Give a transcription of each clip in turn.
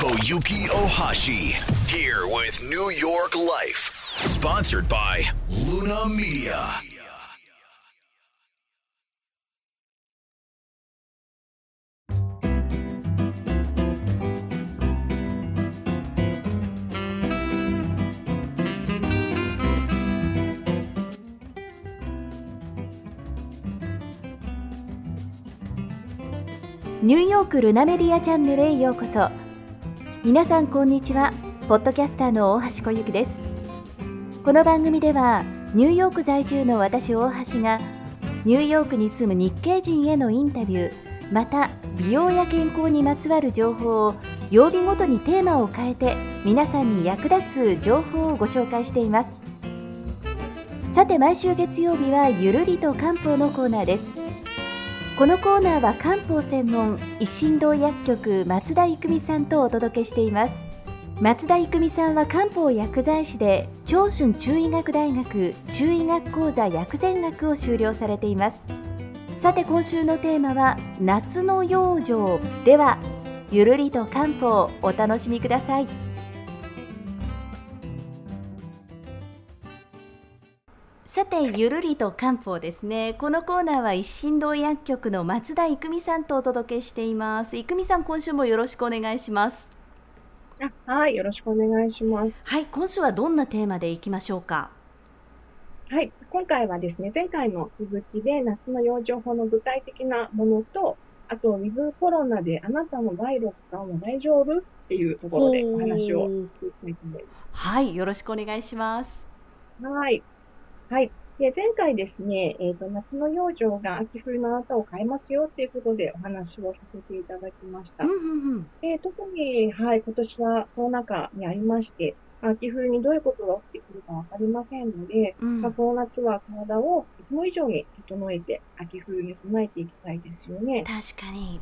Koyuki Ohashi here with New York Life. Sponsored by Luna Media. ニューヨークルナメディアチャンネルへようこそ皆さんこんにちは。ポッドキャスターの大橋小雪です。この番組ではニューヨーク在住の私大橋がニューヨークに住む日系人へのインタビューまた美容や健康にまつわる情報を曜日ごとにテーマを変えて皆さんに役立つ情報をご紹介しています。さて毎週月曜日はゆるりと漢方のコーナーです。このコーナーは漢方専門一心堂薬局松田育美さんとお届けしています。松田育美さんは漢方薬剤師で長春中医学大学中医学講座薬膳学を修了されています。さて今週のテーマは夏の養生。ではゆるりと漢方お楽しみください。さてゆるりと漢方ですねこのコーナーは一心堂薬局の松田育美さんとお届けしています育美さん今週もよろしくお願いしますあはい、よろしくお願いします。はい今週はどんなテーマでいきましょうか？はい、今回はですね、前回の続きで夏の養生法の具体的なものと、あと、ウィズコロナであなたの第6巻は大丈夫っていうところでお話をしていきたいと思いまはいよろしくお願いしますす。はい。はい。で、前回ですね、えっ、と、夏の養生が秋冬のあなたを変えますよっていうことでお話をさせていただきましたうん。うんうんで特に、はい、今年はコロナ禍にありまして、秋冬にどういうことが起きてくるかわかりませんので、うんまあ、この夏は体をいつも以上に整えて、秋冬に備えていきたいですよね。確かに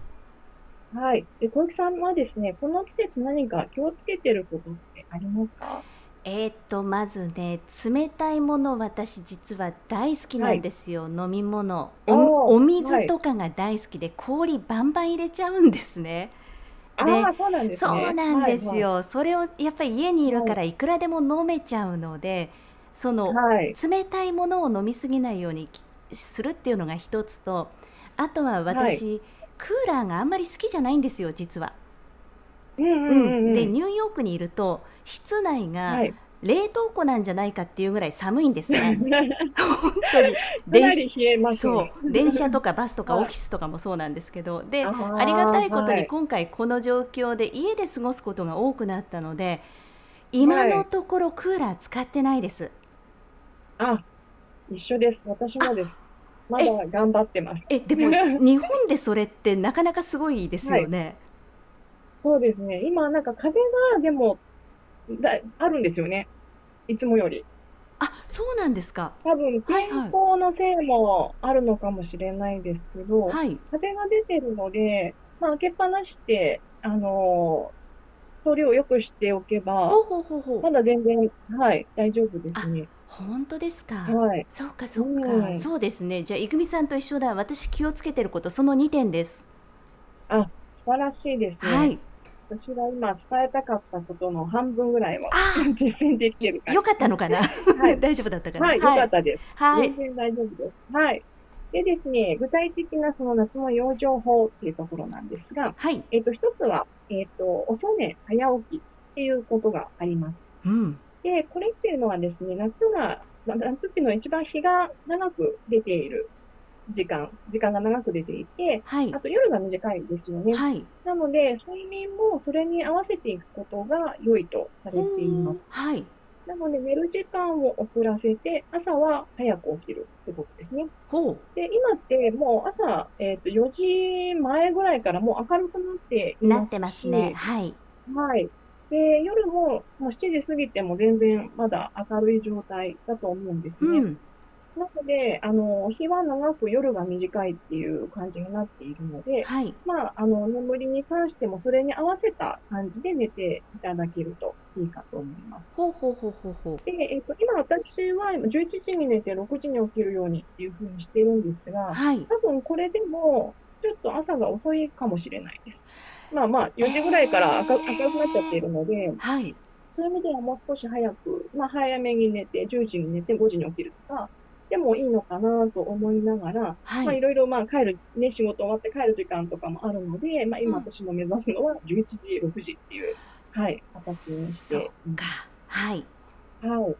はい。で、小雪さんはですね、この季節何か気をつけてることってありますか？えーっとまずね冷たいもの私実は大好きなんですよ、飲み物。おお水とかが大好きで、氷バンバン入れちゃうんですね。でああ、そうなんですね。そうなんですよ、はそれをやっぱり家にいるからいくらでも飲めちゃうのでそのいはい。冷たいものを飲みすぎないようにするっていうのが一つとあとは私、クーラーがあんまり好きじゃないんですよ実は。うんうんうんうん。でニューヨークにいると室内がはい。冷凍庫なんじゃないかっていうぐらい寒いんですね。本当に電り冷えますそね。う電車とかバスとかはいオフィスとかもそうなんですけどでありがたいことはいに今回この状況で家で過ごすことが多くなったので今のところクーラー使ってないです。あ、一緒です。私もです。まだ頑張ってます。えでも日本でそれってなかなかすごいですよね。そうですね。今、なんか風が、でも、だ、あるんですよね。いつもより。あそうなんですか。多分、はい天候のせいもあるのかもしれないですけど、はい。風が出てるので、まあ、開けっぱなして、あのー、通りを良くしておけば、ほうほうほう。まだ全然、はい、大丈夫ですね。本当ですか。はい。そうかそうか、うんそうですね。じゃあいくみさんと一緒だ。私気をつけてることその2点です。あ、素晴らしいですね。はい。私が今伝えたかったことの半分ぐらいはあ 実践できてるあ、よかったのかな？はい 大丈夫だったかな？はい、よかったです。はい。全然大丈夫です。はい。でですね、具体的なその夏の養生法っていうところなんですが、はい。えっ、と、一つは、えっ、と、遅寝、早起きっていうことがあります。うん。で、これっていうのはですね、夏が、まあ夏っていうのは一番日が長く出ている時間、時間が長く出ていて、はいあ。と夜が短いですよね。はい。なので、睡眠もそれに合わせていくことが良いとされています。はい。なので、寝る時間を遅らせて、朝は早く起きるってことですね。で、今ってもう朝、えっ、と、4時前ぐらいからもう明るくなっていますし。なってますね。はい。はい。で、夜ももう7時過ぎても全然まだ明るい状態だと思うんですね。うん。なので、あの、日は長く夜が短いっていう感じになっているので、はい。まあ、あの、眠りに関してもそれに合わせた感じで寝ていただけるといいかと思います。ほうほうほうほうほう。で、えっ、と、今私は今11時に寝て6時に起きるようにっていうふうにしてるんですが、はい。多分これでも、ちょっと朝が遅いかもしれないです。まあまあ、4時ぐらいから赤,、えー赤くなっちゃっているので、はい。そういう意味ではもう少し早く、まあ早めに寝て、10時に寝て5時に起きるとか、でもいいのかなと思いながら、まあ、はい。いろいろまあ帰る、ね、仕事終わって帰る時間とかもあるので、まあ、今うん私の目指すのは11時、6時っていう、はい、形にしそて。はい。はい。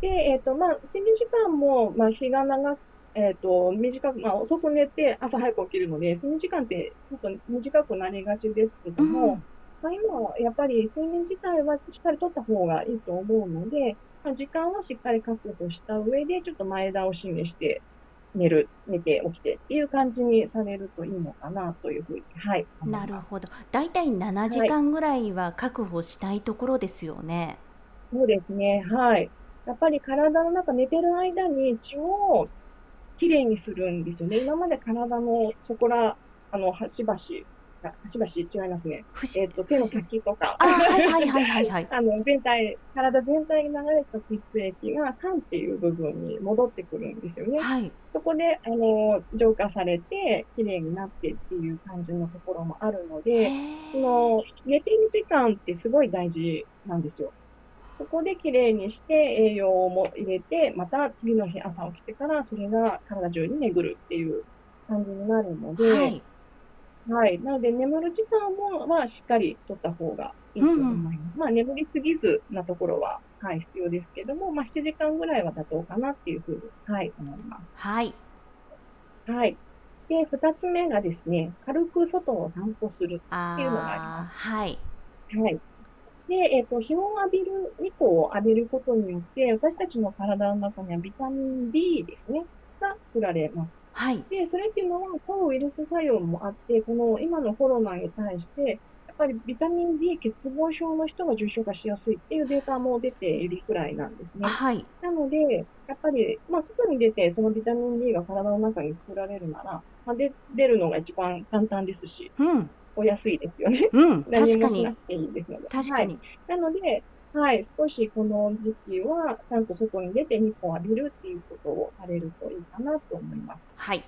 で、えっ、と、まあ、睡眠時間も、まあ、日が長く、えっ、と、短く、まあ、遅く寝て朝早く起きるので、睡眠時間ってちょっと短くなりがちですけども、うんまあ、今はやっぱり睡眠自体はしっかりとった方がいいと思うので、まあ、時間はしっかり確保した上で、ちょっと前倒しにして、寝る、寝て起きてっていう感じにされるといいのかなというふうに、はい。なるほど。だいたい7時間ぐらいは確保したいところですよね。そうですね。はい。やっぱり体の中、寝てる間に血をきれいにするんですよね。今まで体のそこら、あの、端々、あ端々違いますね。不えっ、思と、手の先とか。あ、はいはいはいはいはい。あの、全体、体全体に流れた血液が肝っていう部分に戻ってくるんですよね。はい。そこで、あの、浄化されて、きれいになってっていう感じのところもあるのへで、ーその、寝てる時間ってすごい大事なんですよ。そこできれいにして栄養も入れて、また次の日朝起きてからそれが体中に巡るっていう感じになるので、はい。はい。なので眠る時間も、まあしっかりとった方がいいと思います。まあ眠りすぎずなところは、はい、必要ですけども、まあ7時間ぐらいは妥当かなっていうふうに、はい、思います。はい。はい。で、二つ目がですね、軽く外を散歩するあっていうのがありまーはい。はい。で、えっ、と、日を浴びる、日光を浴びることによって、私たちの体の中にはビタミン D ですね、が作られます。はい。で、それっていうのは、抗ウイルス作用もあって、この今のコロナに対して、やっぱりビタミン D 欠乏症の人が重症化しやすいっていうデータも出ているくらいなんですね。はい。なので、やっぱり、まあ、外に出て、そのビタミン D が体の中に作られるなら、まあ、で出るのが一番簡単ですし、うん。お安いですよね。うん。何確かに。もしなくていいですので。確かに。はいなので、はい、少しこの時期は、ちゃんと外に出て日光を浴びるっていうことをされるといいかなと思います。はい。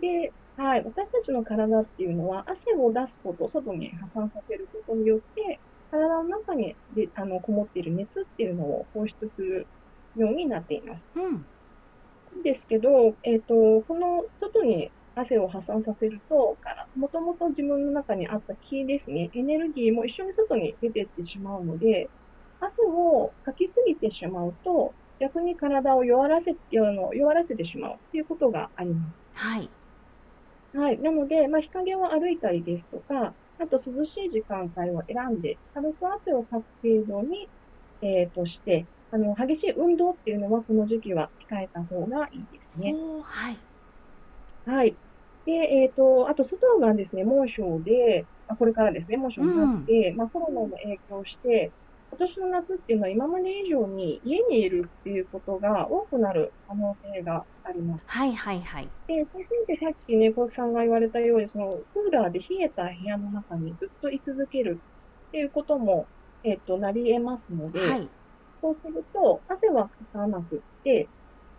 で、はい、私たちの体っていうのは、汗を出すこと、外に発散させることによって、体の中にであのこもっている熱っていうのを放出するようになっています。うん。ですけど、えっ、と、この外に汗を発散させると、から、もともと自分の中にあった気ですね、エネルギーも一緒に外に出てってしまうので、汗をかきすぎてしまうと、逆に体を弱らせ、あの弱らせてしまうっていうことがあります。はい。はい。なので、まあ、日陰を歩いたりですとか、あと涼しい時間帯を選んで、軽く汗をかく程度に、えーとして、あの、激しい運動っていうのは、この時期は控えた方がいいですね。はい。はい。で、えっ、と、あと外がですね、猛暑で、あこれからですね、猛暑になって、まあコロナも影響して、今年の夏っていうのは今まで以上に家にいるっていうことが多くなる可能性があります。はいはいはい。で、先生ってさっきね、小雪さんが言われたように、その、クーラーで冷えた部屋の中にずっと居続けるっていうことも、えっ、と、なり得ますので、はい。そうすると、汗はかかなくって、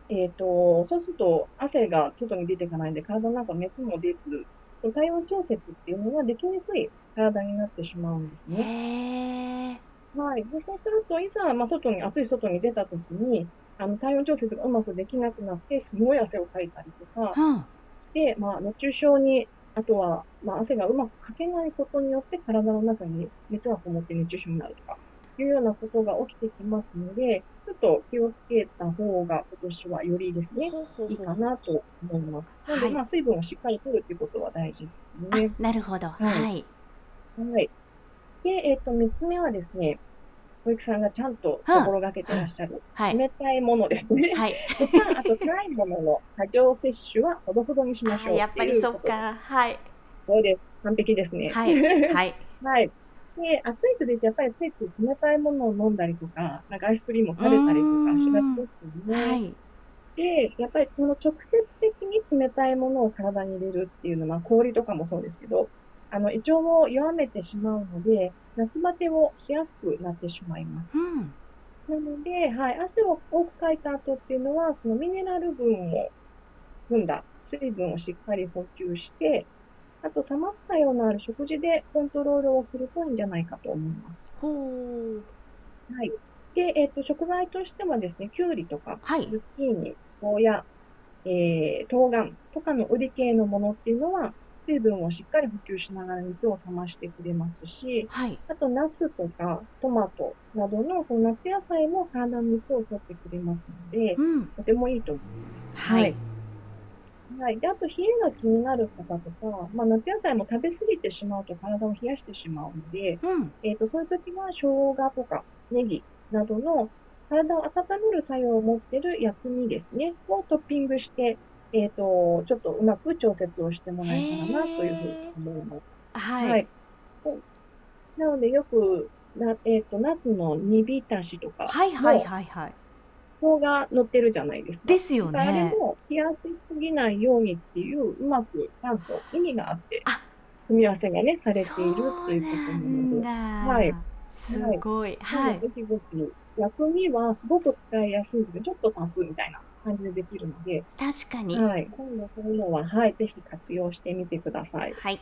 えっ、と、そうすると、汗が外に出ていかないんで、体の中熱も出ず、体温調節っていうのができにくい体になってしまうんですね。はい。で、そうすると、いざ、まあ、外に、暑い外に出たときに、あの、体温調節がうまくできなくなって、すごい汗をかいたりとかうん。して、まあ、熱中症に、あとは、まあ、汗がうまくかけないことによって、体の中に熱がこもって熱中症になるとか、いうようなことが起きてきますので、ちょっと気をつけた方が、今年はよりですね、いいかなと思います。なので、はいまあ、水分をしっかり取るっていうことは大事ですよね。あ、なるほど。はい。はい。で、えっ、と、三つ目はですね、小雪さんがちゃんと心がけてらっしゃる、はい。冷たいものですね。はい。とか、あと辛いものの過剰摂取はほどほどにしましょうあやっぱりそっか。はい。そうです。完璧ですね。はい。はい。はい。で、暑いとですね、やっぱりついつい冷たいものを飲んだりとか、なんかアイスクリームを食べたりとかしがちですよね。はい。で、やっぱりこの直接的に冷たいものを体に入れるっていうのは、氷とかもそうですけど、あの、胃腸を弱めてしまうので、夏バテをしやすくなってしまいます。うん。なので、はい、汗を多くかいた後っていうのは、そのミネラル分を含んだ水分をしっかり補給して、あと冷ます作用のある食事でコントロールをするといいんじゃないかと思います。ほう。はい。で、えっ、と、食材としてはですね、きゅうりとか、はいズ。ッキーニ、ゴーヤ、えー、冬瓜とかの売り系のものっていうのは、水分をしっかり補給しながら熱を冷ましてくれますし、はい。あと、ナスとかトマトなどのこの夏野菜も体の熱を取ってくれますので、うん。とてもいいと思います。はい。はい。で、あと、冷えが気になる方とか、まあ、夏野菜も食べ過ぎてしまうと体を冷やしてしまうので、うん。えっ、と、そういう時は、生姜とかネギなどの体を温める作用を持っている薬味ですね、をトッピングして、えっ、と、ちょっとうまく調節をしてもらえたらなというふうに思います。はい。はい。なので、よく、なえっ、と、ナスの煮浸しとか、はいはいはいはい。生姜乗ってるじゃないですか。ですよあれね。も冷やしすぎないようにっていう、うまくちゃんと意味があってあ、組み合わせがね、されているそうということなので。はい。すごい。ははいい。。ぜひぜひ、薬味はすごく使いやすいですね。ちょっと足すみたいな感じでできるので、確かに。はい。今度そういうのは、はい、ぜひ活用してみてください。はい。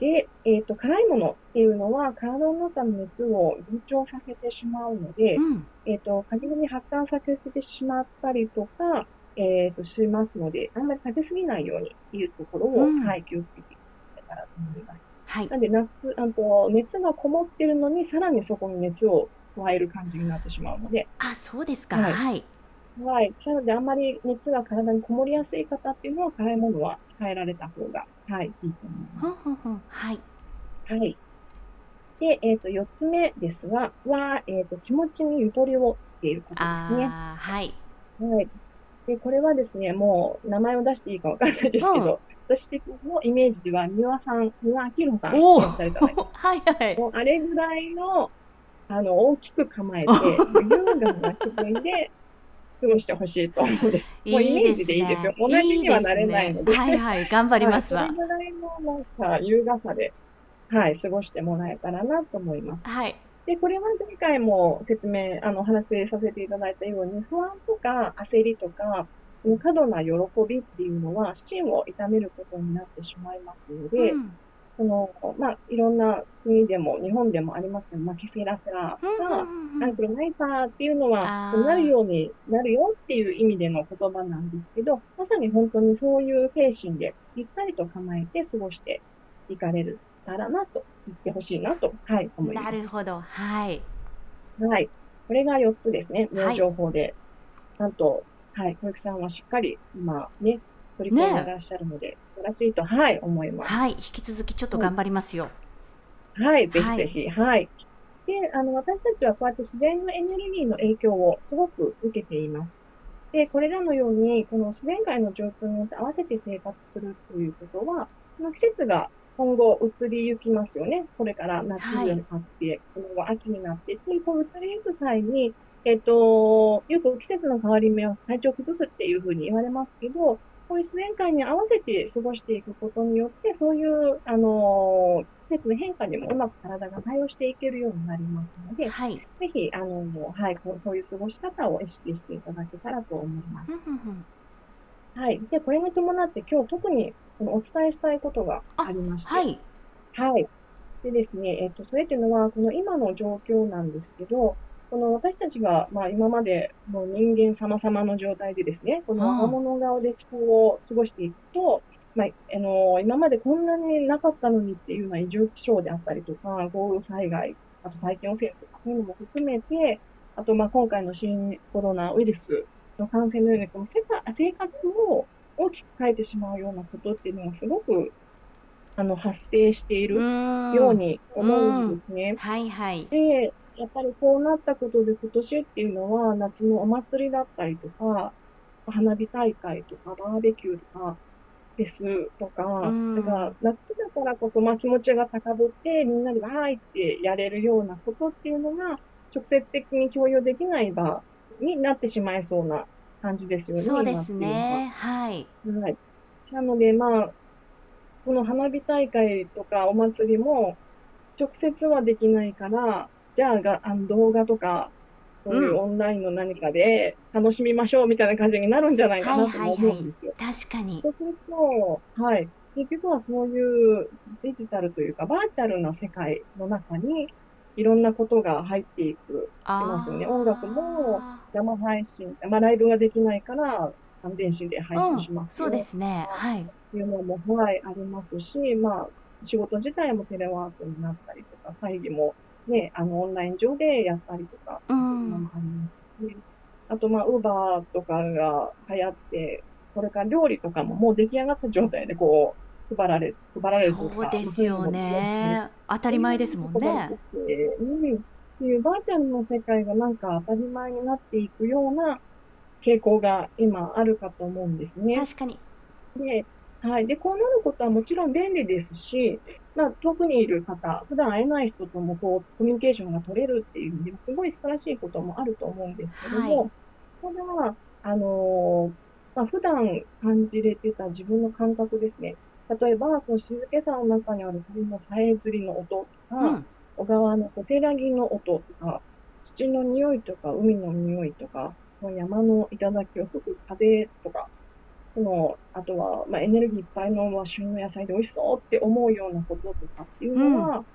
で、えっ、と、辛いものっていうのは、体の中の熱を膨張させてしまうので、うん。えっ、と、風邪に発汗させてしまったりとか、えっ、と、しますので、あんまり食べ過ぎないようにっていうところを、うんはい、気をつけていただけたらと思います。はい。なんで、夏、あと、熱がこもってるのに、さらにそこに熱を加える感じになってしまうので、あ、そうですか。はいはい。はい。なので、あんまり熱が体にこもりやすい方っていうのは、辛いものは控えられた方が、はい、いいと思います。ふんふんふん。はい。はい。で、えっ、と、四つ目ですが、は、えっ、と、気持ちにゆとりをっていうことですね。はい。はい。で、これはですね、もう、名前を出していいかわかんないですけど、うん私的のイメージでは、三輪さん、三輪明宏さんい。らっしゃるじゃないですか。はいはい。もうあれぐらいの、あの、大きく構えて、優雅な気分で過ごしてほしいと思うんです。もうイメージでいいですよ。同じにはなれないので。いいすねはいはい。頑張りますわはい、そ。れぐらいのなんか優雅さで、はい、過ごしてもらえたらなと思います。はい。で、これは前回も説明、あの、お話しさせていただいたように、不安とか焦りとか、過度な喜びっていうのは、心を痛めることになってしまいますので、うんその、まあ、いろんな国でも、日本でもありますけど、まあ、ケセラセラうんが、うんナイサーっていうのは、なるようになるよっていう意味での言葉なんですけど、まさに本当にそういう精神で、ゆったりと構えて過ごしていかれたらなと言ってほしいなと、はい、思いますな。るほど。はい。はい。これが4つですね。はいの情報で。ちゃんと、はい、小雪さんはしっかり、今ね、取り組んでいらっしゃるので、素晴らしいと、はい、思います。はい。引き続きちょっと頑張りますよ。はい、ぜひぜひ、はい。で、あの、私たちはこうやって自然のエネルギーの影響をすごく受けています。で、これらのように、この自然界の状況によって合わせて生活するということは、この季節が今後移りゆきますよね。これから夏になって、今後秋になってっていう、こう移りゆく際に、えっと、よく季節の変わり目は体調を崩すっていうふうに言われますけど、こういう自然界に合わせて過ごしていくことによって、そういう、あの、季節の変化にもうまく体が対応していけるようになりますので、はい。ぜひ、あの、はい、こうそういう過ごし方を意識していただけたらと思います。はい。で、これに伴って今日特にこのお伝えしたいことがありまして、はい。はい。でですね、えっと、それっていうのは、この今の状況なんですけど、この私たちが、まあ今までもう人間様々の状態でですね、このうん若者顔で気候を過ごしていくと、まあ、あの、今までこんなになかったのにっていうような異常気象であったりとか、豪雨災害、あと大気汚染とか、そういうのも含めて、あと、まあ今回の新コロナウイルスの感染のように、この世界生活を大きく変えてしまうようなことっていうのがすごく、あの、発生しているように思うんですね。はいはい。で、やっぱりこうなったことで今年っていうのは夏のお祭りだったりとか、花火大会とかバーベキューとか、フェスとか、うんだから夏だからこそまあ気持ちが高ぶってみんなでわーいってやれるようなことっていうのが直接的に共有できない場になってしまいそうな感じですよね。そうですね。はい。はい。なので、まあ、この花火大会とかお祭りも、直接はできないから、じゃあが、あの動画とか、そういうオンラインの何かで楽しみましょうみたいな感じになるんじゃないかなとも思うんですよ。確かに。そうすると、はい。結局はそういうデジタルというか、バーチャルな世界の中に、いろんなことが入っていく、いますよね。音楽も生配信、まあ、ライブができないから、電子で配信しますよ、うん、そうですね。はい。いうのも、はい、ありますし、まあ、仕事自体もテレワークになったりとか、会議もね、あの、オンライン上でやったりとか、そういうのもありますね。あと、まあ、ウーバーとかが流行って、これから料理とかももう出来上がった状態でこう、配られ、配られるとか。そうですよね。当たり前ですもんね。うん。っていうバーチャルの世界がなんか当たり前になっていくような傾向が今あるかと思うんですね。確かに。で、はい。で、こうなることはもちろん便利ですし、まあ、遠くにいる方、普段会えない人ともこう、コミュニケーションが取れるっていう意味では、すごい素晴らしいこともあると思うんですけども、はい、ただ、あのー、まあ、普段感じれてた自分の感覚ですね。例えば、その静けさの中にある鳥のさえずりの音とか、うん、小川のせせらぎの音とか、土の匂いとか、海の匂いとか、山の頂を吹く風とか、その、あとは、まあ、エネルギーいっぱいの、まあ、旬の野菜で美味しそうって思うようなこととかっていうのは、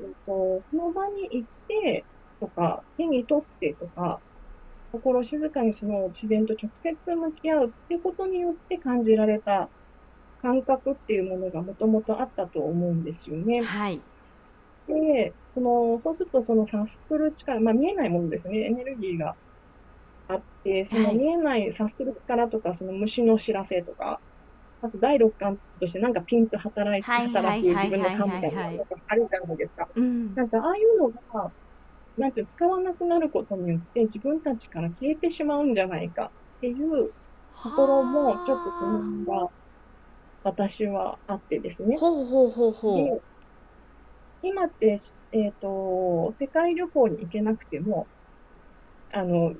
うん、と、その場に行ってとか、手に取ってとか、心静かにその自然と直接向き合うっていうことによって感じられた感覚っていうものがもともとあったと思うんですよね。はい。で、その、そうするとその察する力、まあ見えないものですね。エネルギーがあって、その見えない察する力とか、その虫の知らせとか、あと第六感としてなんかピンと働いて、働く自分の感みたいなのがあるじゃないですか。なんかああいうのが、なんていう使わなくなることによって自分たちから消えてしまうんじゃないかっていうところもちょっと不安が私はあってですね。ほうほうほうほう。今って、えっ、ー、と、世界旅行に行けなくても、あの、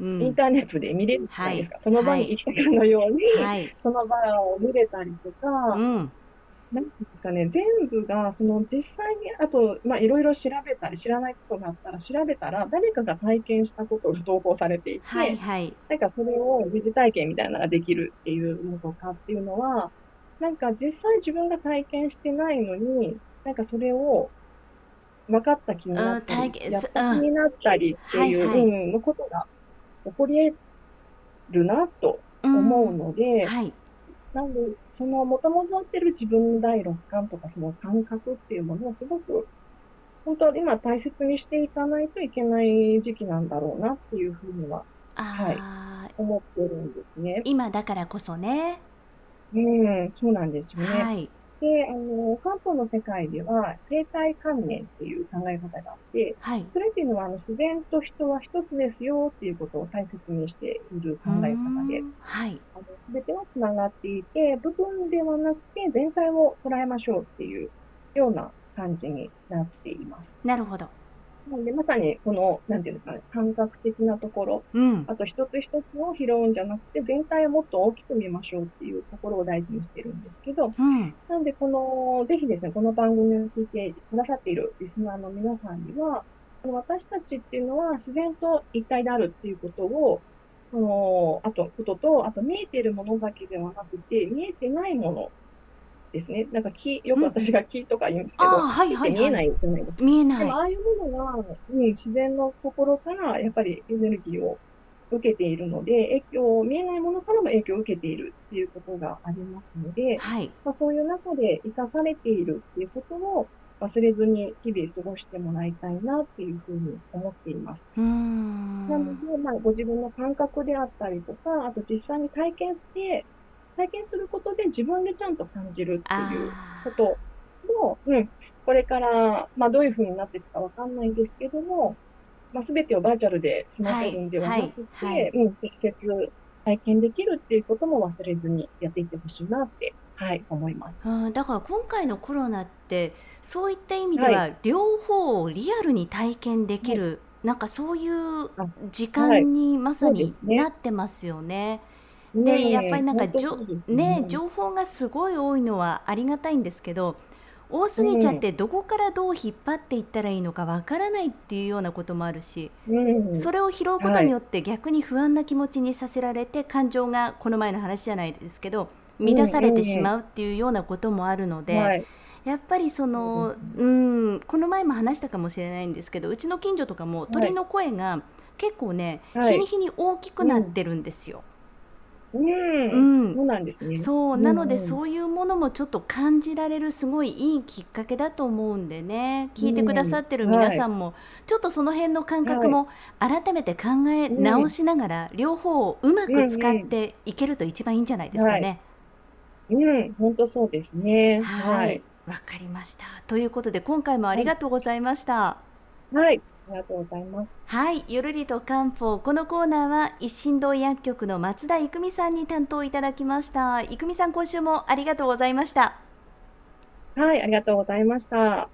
インターネットで見れるじゃないですか。はい、その場に行ったかのように、はい、その場を見れたりとか、うん、なんですかね、全部が、その実際に、あと、まあ、いろいろ調べたり、知らないことがあったら、調べたら、誰かが体験したことを投稿されていて、はいはい、なんかそれを疑似体験みたいなのができるっていうのとかっていうのは、なんか実際自分が体験してないのに、なんかそれを分かった気になったり、やった気になったりっていう、うん、ことが起こり得るなと思うので、はい。なんで、その元々持ってる自分の第六感とかその感覚っていうものをすごく、本当今大切にしていかないといけない時期なんだろうなっていうふうには、はい、思ってるんですね。今だからこそね。うん、そうなんですよね。はい。で、あの、漢方の世界では、生態観念っていう考え方があって、はい、それっていうのは、あの、自然と人は一つですよっていうことを大切にしている考え方で、はい。あの、すべては繋がっていて、部分ではなくて全体を捉えましょうっていうような感じになっています。なるほど。なんで、まさに、この、なんていうんですかね、感覚的なところ、うん、あと一つ一つを拾うんじゃなくて、全体をもっと大きく見ましょうっていうところを大事にしてるんですけど、うん、なんで、この、ぜひですね、この番組を聞いてくださっているリスナーの皆さんには、私たちっていうのは自然と一体であるっていうことを、その、あと、ことと、あと見えているものだけではなくて、見えてないものですね。なんか木、よく私が木とか言うんですけど、うんはいはいはい、見えないじゃないですか。見えない。でもああいうものは、うん、自然の心からやっぱりエネルギーを受けているので、影響、見えないものからも影響を受けているっていうことがありますので、はい、まあ、そういう中で生かされているっていうことを忘れずに日々過ごしてもらいたいなっていうふうに思っています。うんなので、まあ、ご自分の感覚であったりとか、あと実際に体験して、体験することで自分でちゃんと感じるっていうことも、うん、これから、まあ、どういうふうになっていくかわかんないんですけども、まあ、すべてをバーチャルで済ませるんではなくて、はいはいはい、うん、直接体験できるっていうことも忘れずにやっていってほしいなって、はい、思います。あだから今回のコロナって、そういった意味では、両方をリアルに体験できる、はい、なんかそういう時間にまさになってますよね。で、やっぱりなんかじょ、ね、ね、情報がすごい多いのはありがたいんですけど、多すぎちゃってどこからどう引っ張っていったらいいのかわからないっていうようなこともあるし、うん、それを拾うことによって逆に不安な気持ちにさせられて感情がこの前の話じゃないですけど乱されてしまうっていうようなこともあるので、はい。やっぱりそのそうんこの前も話したかもしれないんですけどうちの近所とかもい鳥の声が結構ね、はい。日に日に大きくなってるんですよ。うん。うんそうなんですね。そううんなのでうんそういうものもちょっと感じられるすごいいいきっかけだと思うんでね聞いてくださってる皆さんもちょっとその辺の感覚も改めて考え直しながら両方をうまく使っていけると一番いいんじゃないですかね。うん、本当そうですね。ははいい。、わかりました。ということで今回もありがとうございました。はい。ありがとうございます。はい、ゆるりと漢方このコーナーは一心堂薬局の松田育美さんに担当いただきました。育美さん今週もありがとうございました。はい、ありがとうございました。